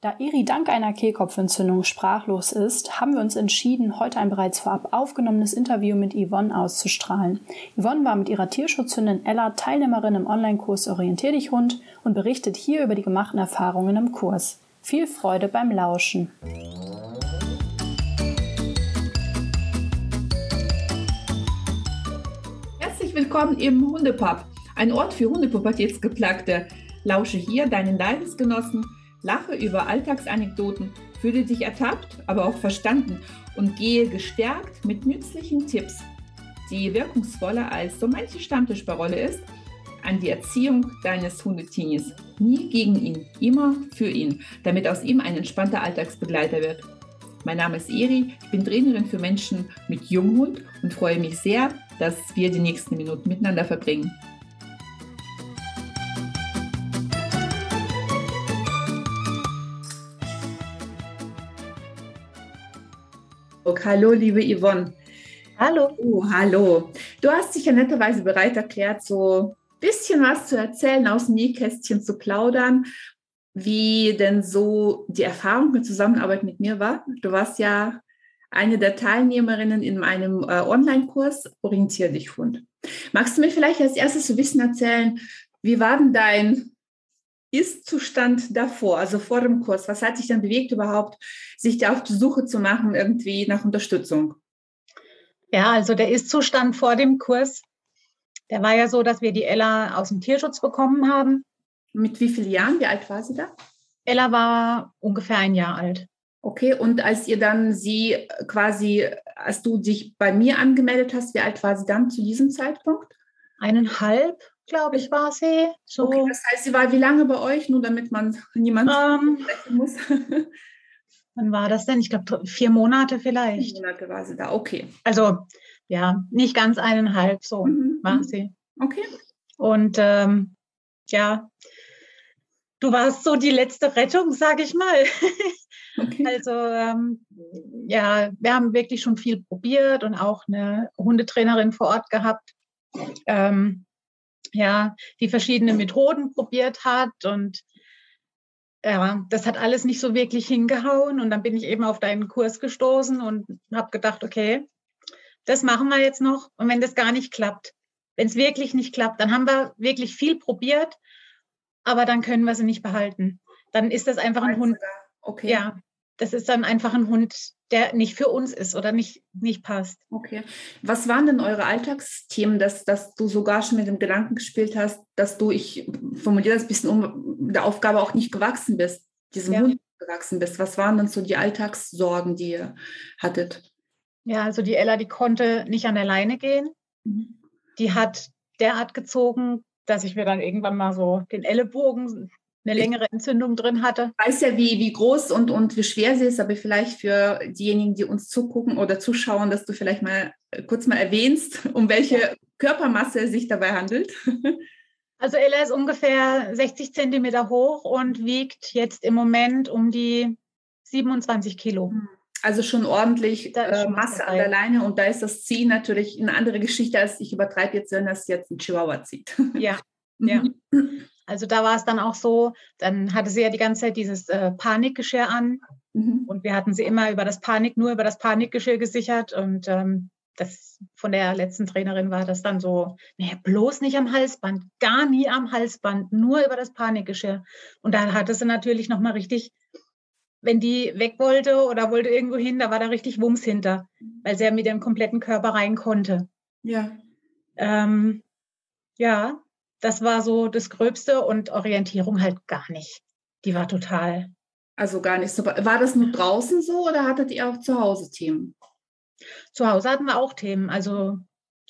Da Eri dank einer Kehlkopfentzündung sprachlos ist, haben wir uns entschieden, heute ein bereits vorab aufgenommenes Interview mit Yvonne auszustrahlen. Yvonne war mit ihrer Tierschutzhündin Ella Teilnehmerin im Online-Kurs Orientier dich Hund und berichtet hier über die gemachten Erfahrungen im Kurs. Viel Freude beim Lauschen. Herzlich willkommen im Hundepub, ein Ort für Hundepubertätsgeplagte. Lausche hier deinen Leidensgenossen lache über Alltagsanekdoten, fühle dich ertappt, aber auch verstanden und gehe gestärkt mit nützlichen Tipps, die wirkungsvoller als so manche Stammtischparole ist, an die Erziehung deines Hundetinis. Nie gegen ihn, immer für ihn, damit aus ihm ein entspannter Alltagsbegleiter wird. Mein Name ist Eri, ich bin Trainerin für Menschen mit Junghund und freue mich sehr, dass wir die nächsten Minuten miteinander verbringen. Hallo, liebe Yvonne. Hallo. Oh, hallo. Du hast dich ja netterweise bereit erklärt, so ein bisschen was zu erzählen, aus dem Nähkästchen zu plaudern, wie denn so die Erfahrung mit Zusammenarbeit mit mir war. Du warst ja eine der Teilnehmerinnen in meinem äh, Online-Kurs Orientier dich Hund. Magst du mir vielleicht als erstes so ein bisschen erzählen, wie war denn dein ist-Zustand davor, also vor dem Kurs? Was hat dich dann bewegt überhaupt, sich da auf die Suche zu machen, irgendwie nach Unterstützung? Ja, also der Ist-Zustand vor dem Kurs, der war ja so, dass wir die Ella aus dem Tierschutz bekommen haben. Mit wie vielen Jahren? Wie alt war sie da? Ella war ungefähr ein Jahr alt. Okay, und als ihr dann sie quasi, als du dich bei mir angemeldet hast, wie alt war sie dann zu diesem Zeitpunkt? Eineinhalb glaube ich, war sie. So. Okay, das heißt, sie war wie lange bei euch, nur damit man niemand ähm, muss? wann war das denn? Ich glaube, vier Monate vielleicht. Vier Monate war sie da, okay. Also, ja, nicht ganz eineinhalb, so mhm. war mhm. sie. Okay. Und ähm, ja, du warst so die letzte Rettung, sage ich mal. Okay. Also ähm, ja, wir haben wirklich schon viel probiert und auch eine Hundetrainerin vor Ort gehabt. Ähm, ja, die verschiedenen Methoden probiert hat und ja, das hat alles nicht so wirklich hingehauen und dann bin ich eben auf deinen Kurs gestoßen und habe gedacht, okay, das machen wir jetzt noch und wenn das gar nicht klappt, wenn es wirklich nicht klappt, dann haben wir wirklich viel probiert, aber dann können wir sie nicht behalten. Dann ist das einfach ein Hund. Okay. Ja, das ist dann einfach ein Hund, der nicht für uns ist oder nicht, nicht passt. Okay. Was waren denn eure Alltagsthemen, dass, dass du sogar schon mit dem Gedanken gespielt hast, dass du, ich formuliere das ein bisschen um, der Aufgabe auch nicht gewachsen bist, diesem ja. Hund gewachsen bist? Was waren denn so die Alltagssorgen, die ihr hattet? Ja, also die Ella, die konnte nicht an der Leine gehen. Mhm. Die hat derart gezogen, dass ich mir dann irgendwann mal so den Ellenbogen eine längere Entzündung drin hatte. Ich weiß ja, wie, wie groß und, und wie schwer sie ist, aber vielleicht für diejenigen, die uns zugucken oder zuschauen, dass du vielleicht mal äh, kurz mal erwähnst, um welche ja. Körpermasse es sich dabei handelt. Also Ella ist ungefähr 60 Zentimeter hoch und wiegt jetzt im Moment um die 27 Kilo. Hm. Also schon ordentlich äh, Masse an der Leine und da ist das Ziehen natürlich eine andere Geschichte, als ich übertreibe jetzt, wenn das jetzt ein Chihuahua zieht. Ja, ja. Also da war es dann auch so, dann hatte sie ja die ganze Zeit dieses äh, Panikgeschirr an mhm. und wir hatten sie immer über das Panik, nur über das Panikgeschirr gesichert und ähm, das von der letzten Trainerin war das dann so, naja, bloß nicht am Halsband, gar nie am Halsband, nur über das Panikgeschirr. Und da hatte sie natürlich nochmal richtig, wenn die weg wollte oder wollte irgendwo hin, da war da richtig Wumms hinter, weil sie ja mit ihrem kompletten Körper rein konnte. Ja. Ähm, ja, das war so das Gröbste und Orientierung halt gar nicht. Die war total. Also gar nicht so. War das nur draußen so oder hattet ihr auch zu Hause Themen? Zu Hause hatten wir auch Themen. Also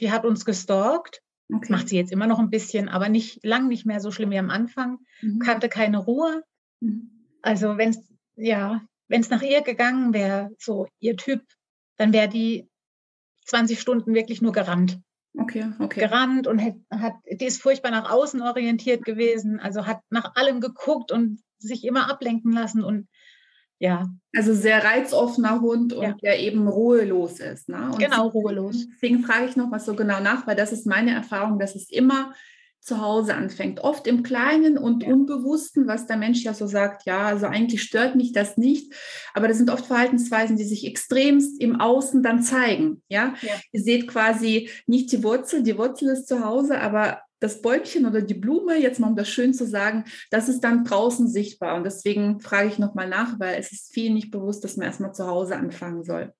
die hat uns gestalkt. Okay. Macht sie jetzt immer noch ein bisschen, aber nicht lang nicht mehr so schlimm wie am Anfang. Mhm. Kannte keine Ruhe. Mhm. Also wenn es ja, wenn es nach ihr gegangen wäre, so ihr Typ, dann wäre die 20 Stunden wirklich nur gerannt. Okay, okay. gerannt und hat, hat, die ist furchtbar nach außen orientiert gewesen, also hat nach allem geguckt und sich immer ablenken lassen und ja. Also sehr reizoffener Hund und ja. der eben ruhelos ist. Ne? Und genau, ruhelos. Deswegen frage ich noch was so genau nach, weil das ist meine Erfahrung, dass es immer zu Hause anfängt. Oft im Kleinen und ja. Unbewussten, was der Mensch ja so sagt, ja, also eigentlich stört mich das nicht, aber das sind oft Verhaltensweisen, die sich extremst im Außen dann zeigen. Ja, ja. ihr seht quasi nicht die Wurzel, die Wurzel ist zu Hause, aber das Bäumchen oder die Blume, jetzt mal um das schön zu sagen, das ist dann draußen sichtbar. Und deswegen frage ich nochmal nach, weil es ist viel nicht bewusst, dass man erstmal zu Hause anfangen soll.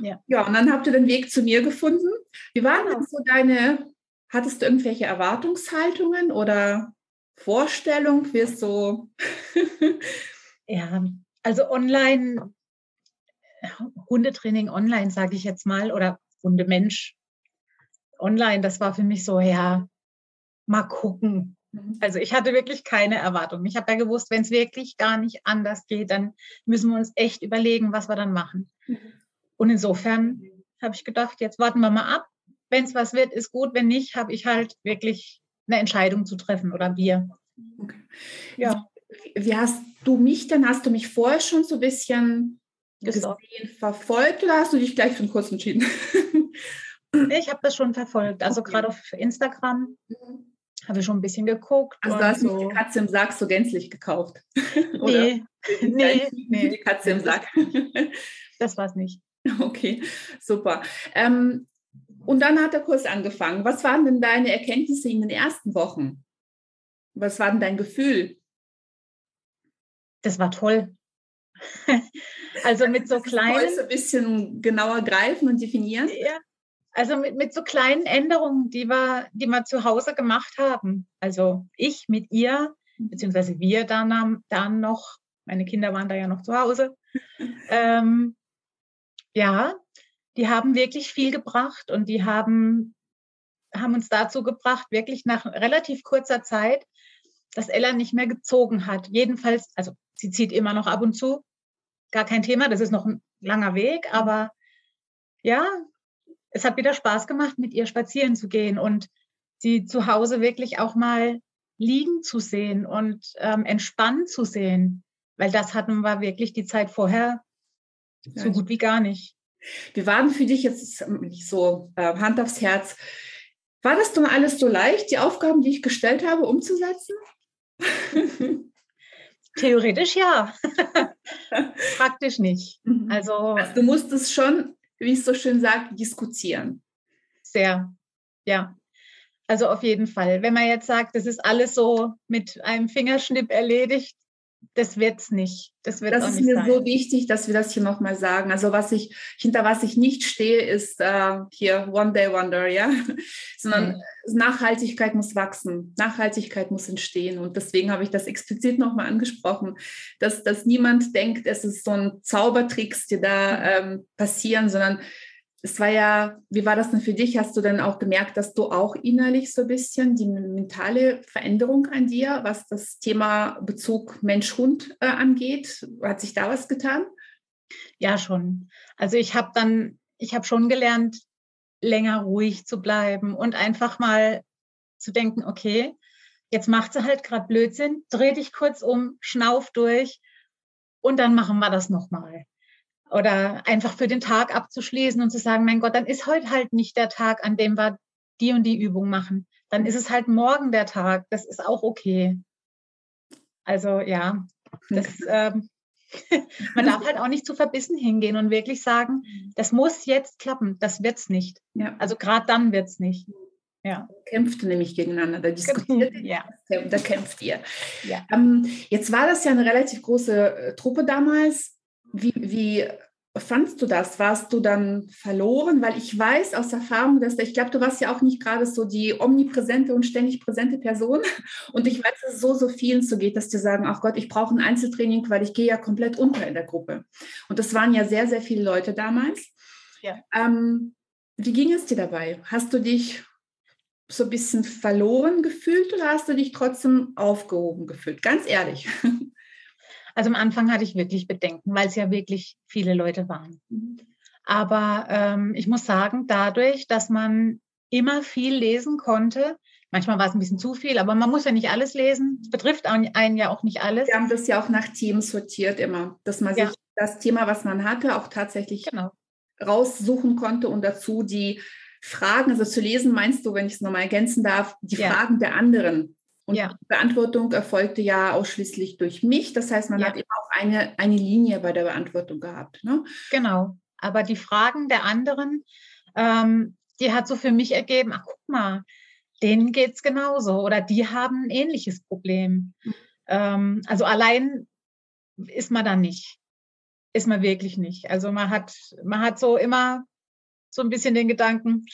Ja. ja, und dann habt ihr den Weg zu mir gefunden. Wie waren genau. denn so deine, hattest du irgendwelche Erwartungshaltungen oder Vorstellungen für so? ja, also online, Hundetraining online, sage ich jetzt mal, oder Hundemensch online, das war für mich so, ja, mal gucken. Mhm. Also ich hatte wirklich keine Erwartung. Ich habe ja gewusst, wenn es wirklich gar nicht anders geht, dann müssen wir uns echt überlegen, was wir dann machen. Mhm. Und insofern habe ich gedacht, jetzt warten wir mal ab. Wenn es was wird, ist gut. Wenn nicht, habe ich halt wirklich eine Entscheidung zu treffen oder wir. Okay. Ja. Wie hast du mich denn? Hast du mich vorher schon so ein bisschen gesehen, verfolgt oder hast du dich gleich für einen Kurs entschieden? ich habe das schon verfolgt. Also okay. gerade auf Instagram. Mhm habe ich schon ein bisschen geguckt. Also du hast so. nicht die Katze im Sack so gänzlich gekauft? nee, nee, nee. Die Katze im Sack. das war es nicht. Okay, super. Ähm, und dann hat der Kurs angefangen. Was waren denn deine Erkenntnisse in den ersten Wochen? Was war denn dein Gefühl? Das war toll. also mit so kleinen. ein bisschen genauer greifen und definieren? Ja, also mit, mit so kleinen Änderungen, die wir, die wir zu Hause gemacht haben. Also ich mit ihr, beziehungsweise wir dann, dann noch, meine Kinder waren da ja noch zu Hause. ähm, ja, die haben wirklich viel gebracht und die haben, haben uns dazu gebracht, wirklich nach relativ kurzer Zeit, dass Ella nicht mehr gezogen hat. Jedenfalls, also sie zieht immer noch ab und zu, gar kein Thema, das ist noch ein langer Weg, aber ja, es hat wieder Spaß gemacht, mit ihr spazieren zu gehen und sie zu Hause wirklich auch mal liegen zu sehen und ähm, entspannt zu sehen, weil das hatten wir wirklich die Zeit vorher ja, so gut wie gar nicht. Wir waren für dich jetzt so äh, Hand aufs Herz. War das denn alles so leicht, die Aufgaben, die ich gestellt habe, umzusetzen? Theoretisch ja. Praktisch nicht. Mhm. Also, also, du musstest schon wie es so schön sagt, diskutieren. Sehr, ja. Also auf jeden Fall. Wenn man jetzt sagt, das ist alles so mit einem Fingerschnipp erledigt, das wird es nicht. Das, wird das ist mir sein. so wichtig, dass wir das hier nochmal sagen. Also was ich, hinter was ich nicht stehe, ist äh, hier One Day Wonder, ja. Sondern mhm. Nachhaltigkeit muss wachsen, Nachhaltigkeit muss entstehen. Und deswegen habe ich das explizit nochmal angesprochen, dass, dass niemand denkt, es ist so ein Zaubertricks, die da ähm, passieren, sondern es war ja, wie war das denn für dich? Hast du denn auch gemerkt, dass du auch innerlich so ein bisschen die mentale Veränderung an dir, was das Thema Bezug Mensch-Hund äh, angeht? Hat sich da was getan? Ja, schon. Also ich habe dann, ich habe schon gelernt, länger ruhig zu bleiben und einfach mal zu denken, okay, jetzt macht sie halt gerade Blödsinn, dreh dich kurz um, schnauf durch und dann machen wir das nochmal oder einfach für den Tag abzuschließen und zu sagen, mein Gott, dann ist heute halt nicht der Tag, an dem wir die und die Übung machen. Dann ist es halt morgen der Tag. Das ist auch okay. Also ja, das, ähm, man darf halt auch nicht zu verbissen hingehen und wirklich sagen, das muss jetzt klappen. Das wird's nicht. Ja. Also gerade dann wird's nicht. Ja. Kämpft nämlich gegeneinander, da diskutiert ja. da kämpft ihr. Ja. Ähm, jetzt war das ja eine relativ große äh, Truppe damals. Wie, wie fandst du das? Warst du dann verloren? Weil ich weiß aus Erfahrung, dass ich glaube, du warst ja auch nicht gerade so die omnipräsente und ständig präsente Person. Und ich weiß, dass es so, so vielen so geht, dass die sagen, ach Gott, ich brauche ein Einzeltraining, weil ich gehe ja komplett unter in der Gruppe. Und das waren ja sehr, sehr viele Leute damals. Ja. Ähm, wie ging es dir dabei? Hast du dich so ein bisschen verloren gefühlt oder hast du dich trotzdem aufgehoben gefühlt? Ganz ehrlich. Also am Anfang hatte ich wirklich Bedenken, weil es ja wirklich viele Leute waren. Aber ähm, ich muss sagen, dadurch, dass man immer viel lesen konnte, manchmal war es ein bisschen zu viel, aber man muss ja nicht alles lesen. Es betrifft einen ja auch nicht alles. Wir haben das ja auch nach Teams sortiert immer, dass man ja. sich das Thema, was man hatte, auch tatsächlich genau. raussuchen konnte und dazu die Fragen, also zu lesen meinst du, wenn ich es nochmal ergänzen darf, die ja. Fragen der anderen. Und ja. die Beantwortung erfolgte ja ausschließlich durch mich. Das heißt, man ja. hat immer auch eine, eine Linie bei der Beantwortung gehabt. Ne? Genau. Aber die Fragen der anderen, ähm, die hat so für mich ergeben, ach guck mal, denen geht es genauso oder die haben ein ähnliches Problem. Mhm. Ähm, also allein ist man da nicht. Ist man wirklich nicht. Also man hat, man hat so immer so ein bisschen den Gedanken,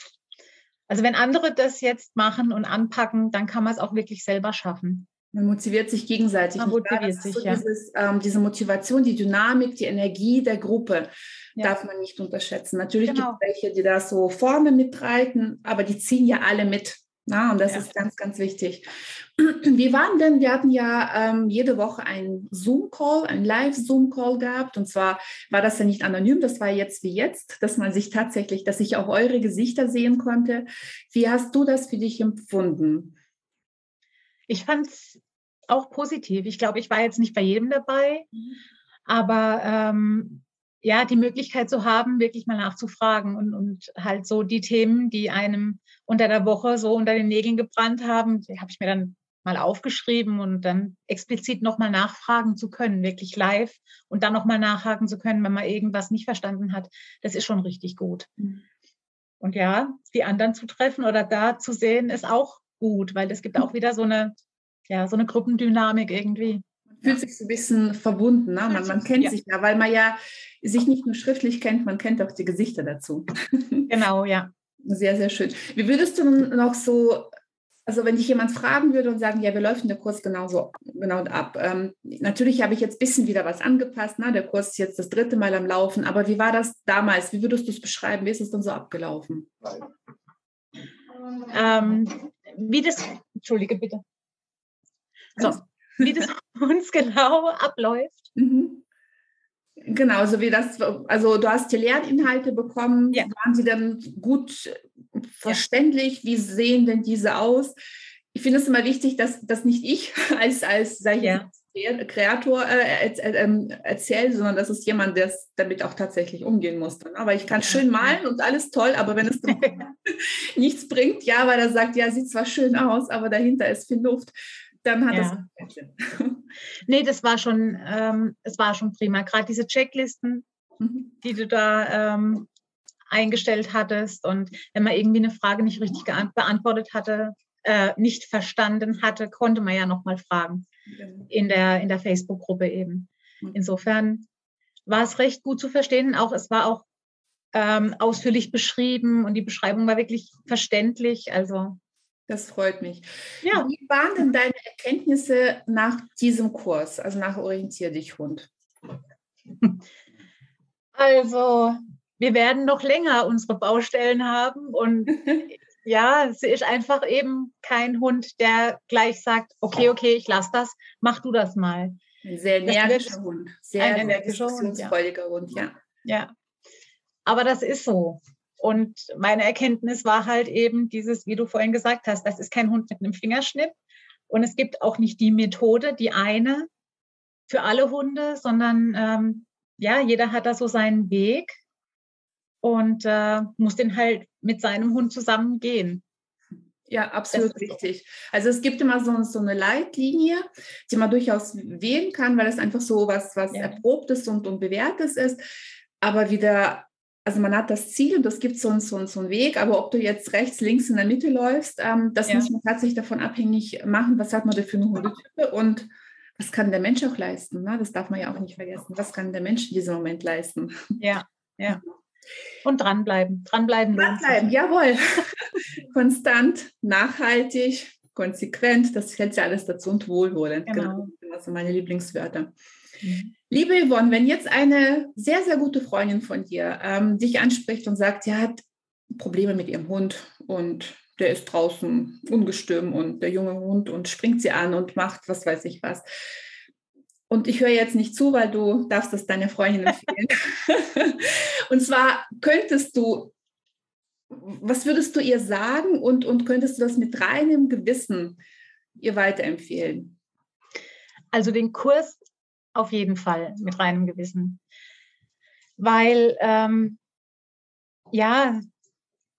also wenn andere das jetzt machen und anpacken, dann kann man es auch wirklich selber schaffen. Man motiviert sich gegenseitig. Man motiviert sich, so ja. Dieses, ähm, diese Motivation, die Dynamik, die Energie der Gruppe ja. darf man nicht unterschätzen. Natürlich genau. gibt es welche, die da so vorne mitreiten, aber die ziehen ja alle mit. Na, und das ja. ist ganz, ganz wichtig. Wie waren denn, wir hatten ja ähm, jede Woche einen Zoom-Call, einen Live-Zoom-Call gehabt. Und zwar war das ja nicht anonym, das war jetzt wie jetzt, dass man sich tatsächlich, dass ich auch eure Gesichter sehen konnte. Wie hast du das für dich empfunden? Ich fand es auch positiv. Ich glaube, ich war jetzt nicht bei jedem dabei, mhm. aber ähm, ja, die Möglichkeit zu haben, wirklich mal nachzufragen und, und halt so die Themen, die einem unter der Woche so unter den Nägeln gebrannt haben, die habe ich mir dann mal aufgeschrieben und dann explizit nochmal nachfragen zu können, wirklich live und dann nochmal nachhaken zu können, wenn man irgendwas nicht verstanden hat, das ist schon richtig gut. Mhm. Und ja, die anderen zu treffen oder da zu sehen, ist auch gut, weil es gibt auch wieder so eine, ja, so eine Gruppendynamik irgendwie fühlt sich so ein bisschen verbunden. Ne? Man, man kennt ja. sich ja, weil man ja sich nicht nur schriftlich kennt, man kennt auch die Gesichter dazu. Genau, ja. Sehr, sehr schön. Wie würdest du noch so, also wenn dich jemand fragen würde und sagen, ja, wir laufen der Kurs genauso genau ab. Ähm, natürlich habe ich jetzt ein bisschen wieder was angepasst. Ne? Der Kurs ist jetzt das dritte Mal am Laufen. Aber wie war das damals? Wie würdest du es beschreiben? Wie ist es dann so abgelaufen? Ähm, wie das, entschuldige bitte. So, wie das uns genau abläuft. Mhm. Genau, so wie das, also du hast die Lerninhalte bekommen, ja. waren sie dann gut verständlich? Wie sehen denn diese aus? Ich finde es immer wichtig, dass, dass nicht ich als, als sag ich, ja. Kreator äh, äh, erzähle, sondern dass es jemand, der damit auch tatsächlich umgehen muss. Dann. Aber ich kann schön malen und alles toll, aber wenn es nichts bringt, ja, weil er sagt, ja, sieht zwar schön aus, aber dahinter ist viel Luft, dann hat ja. das Sinn. nee, das war schon, ähm, es war schon prima. Gerade diese Checklisten, mhm. die du da ähm, eingestellt hattest und wenn man irgendwie eine Frage nicht richtig beantwortet hatte, äh, nicht verstanden hatte, konnte man ja nochmal fragen genau. in der, in der Facebook-Gruppe eben. Mhm. Insofern war es recht gut zu verstehen. Auch es war auch ähm, ausführlich beschrieben und die Beschreibung war wirklich verständlich. Also das freut mich. Ja. Wie waren denn deine Erkenntnisse nach diesem Kurs, also nach Orientier dich Hund? Also, wir werden noch länger unsere Baustellen haben und ja, sie ist einfach eben kein Hund, der gleich sagt, okay, okay, ich lasse das, mach du das mal. Ein sehr energischer Hund, sehr ein energischer Hund, ja. Hund, ja. Ja, aber das ist so. Und meine Erkenntnis war halt eben dieses, wie du vorhin gesagt hast, das ist kein Hund mit einem Fingerschnipp. Und es gibt auch nicht die Methode, die eine für alle Hunde, sondern ähm, ja, jeder hat da so seinen Weg und äh, muss den halt mit seinem Hund zusammen gehen. Ja, absolut richtig. Also es gibt immer so, so, eine Leitlinie, die man durchaus wählen kann, weil es einfach so was, was ja. Erprobtes und, und Bewährtes ist. Aber wieder also man hat das Ziel und das gibt so, so, so einen Weg, aber ob du jetzt rechts, links in der Mitte läufst, ähm, das ja. muss man tatsächlich davon abhängig machen, was hat man da für eine Hundetype und was kann der Mensch auch leisten. Ne? Das darf man ja auch nicht vergessen. Was kann der Mensch in diesem Moment leisten? Ja, ja. Und dranbleiben, dranbleiben. Dranbleiben, jawohl. Konstant, nachhaltig, konsequent, das fällt ja alles dazu und wohlwollend. Genau. genau. Das sind meine Lieblingswörter. Mhm. Liebe Yvonne, wenn jetzt eine sehr, sehr gute Freundin von dir ähm, dich anspricht und sagt, sie hat Probleme mit ihrem Hund und der ist draußen ungestüm und der junge Hund und springt sie an und macht was weiß ich was. Und ich höre jetzt nicht zu, weil du darfst es deiner Freundin empfehlen. und zwar könntest du, was würdest du ihr sagen und, und könntest du das mit reinem Gewissen ihr weiterempfehlen? Also den Kurs auf jeden Fall mit reinem Gewissen. Weil, ähm, ja,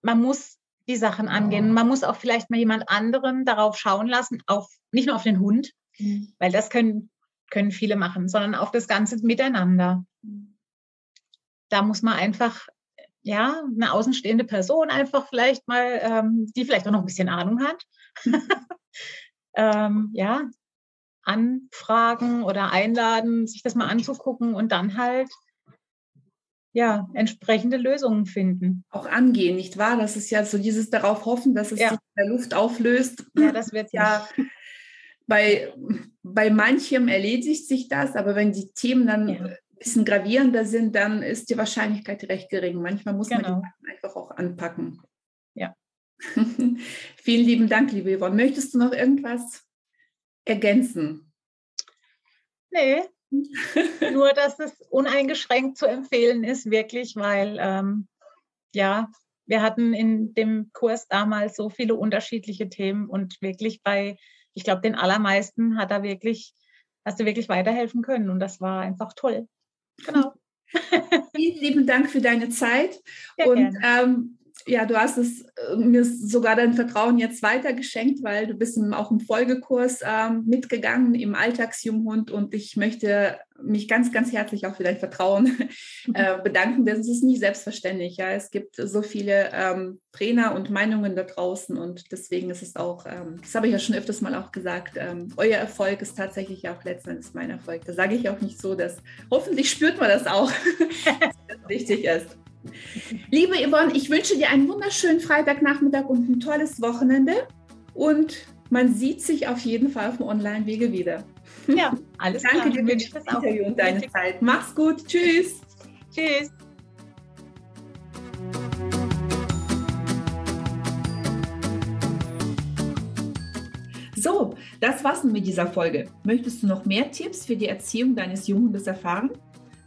man muss die Sachen angehen. Man muss auch vielleicht mal jemand anderen darauf schauen lassen, auf, nicht nur auf den Hund, mhm. weil das können, können viele machen, sondern auf das ganze Miteinander. Da muss man einfach, ja, eine außenstehende Person einfach vielleicht mal, ähm, die vielleicht auch noch ein bisschen Ahnung hat, ähm, ja, anfragen oder einladen, sich das mal anzugucken und dann halt ja, entsprechende Lösungen finden. Auch angehen, nicht wahr? Das ist ja so dieses darauf hoffen, dass es ja. sich in der Luft auflöst. Ja, das wird ja bei, bei manchem erledigt sich das, aber wenn die Themen dann ja. ein bisschen gravierender sind, dann ist die Wahrscheinlichkeit recht gering. Manchmal muss genau. man die einfach auch anpacken. Ja. Vielen lieben Dank, liebe Yvonne. Möchtest du noch irgendwas ergänzen? Nee, nur, dass es uneingeschränkt zu empfehlen ist, wirklich, weil ähm, ja, wir hatten in dem Kurs damals so viele unterschiedliche Themen und wirklich bei, ich glaube, den allermeisten hat er wirklich, hast du wirklich weiterhelfen können und das war einfach toll. Genau. Vielen lieben Dank für deine Zeit. Sehr und ähm, ja, du hast es äh, mir sogar dein Vertrauen jetzt weitergeschenkt, weil du bist auch im Folgekurs ähm, mitgegangen im Alltagsjunghund und ich möchte mich ganz, ganz herzlich auch für dein Vertrauen äh, bedanken, denn es ist nicht selbstverständlich. Ja, es gibt so viele ähm, Trainer und Meinungen da draußen und deswegen ist es auch, ähm, das habe ich ja schon öfters mal auch gesagt, ähm, euer Erfolg ist tatsächlich auch letztendlich mein Erfolg. Da sage ich auch nicht so, dass hoffentlich spürt man das auch, dass das wichtig ist. Liebe Yvonne, ich wünsche dir einen wunderschönen Freitagnachmittag und ein tolles Wochenende. Und man sieht sich auf jeden Fall auf dem Online-Wege wieder. Ja, alles Danke klar. dir für das Interview und deine Zeit. Mach's gut. Tschüss. Tschüss. So, das war's nun mit dieser Folge. Möchtest du noch mehr Tipps für die Erziehung deines Junghundes erfahren?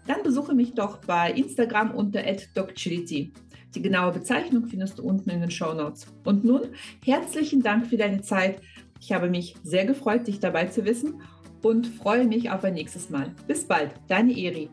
Dann besuche mich doch bei Instagram unter @docchility. Die genaue Bezeichnung findest du unten in den Show Notes. Und nun herzlichen Dank für deine Zeit. Ich habe mich sehr gefreut, dich dabei zu wissen und freue mich auf ein nächstes Mal. Bis bald, deine Eri.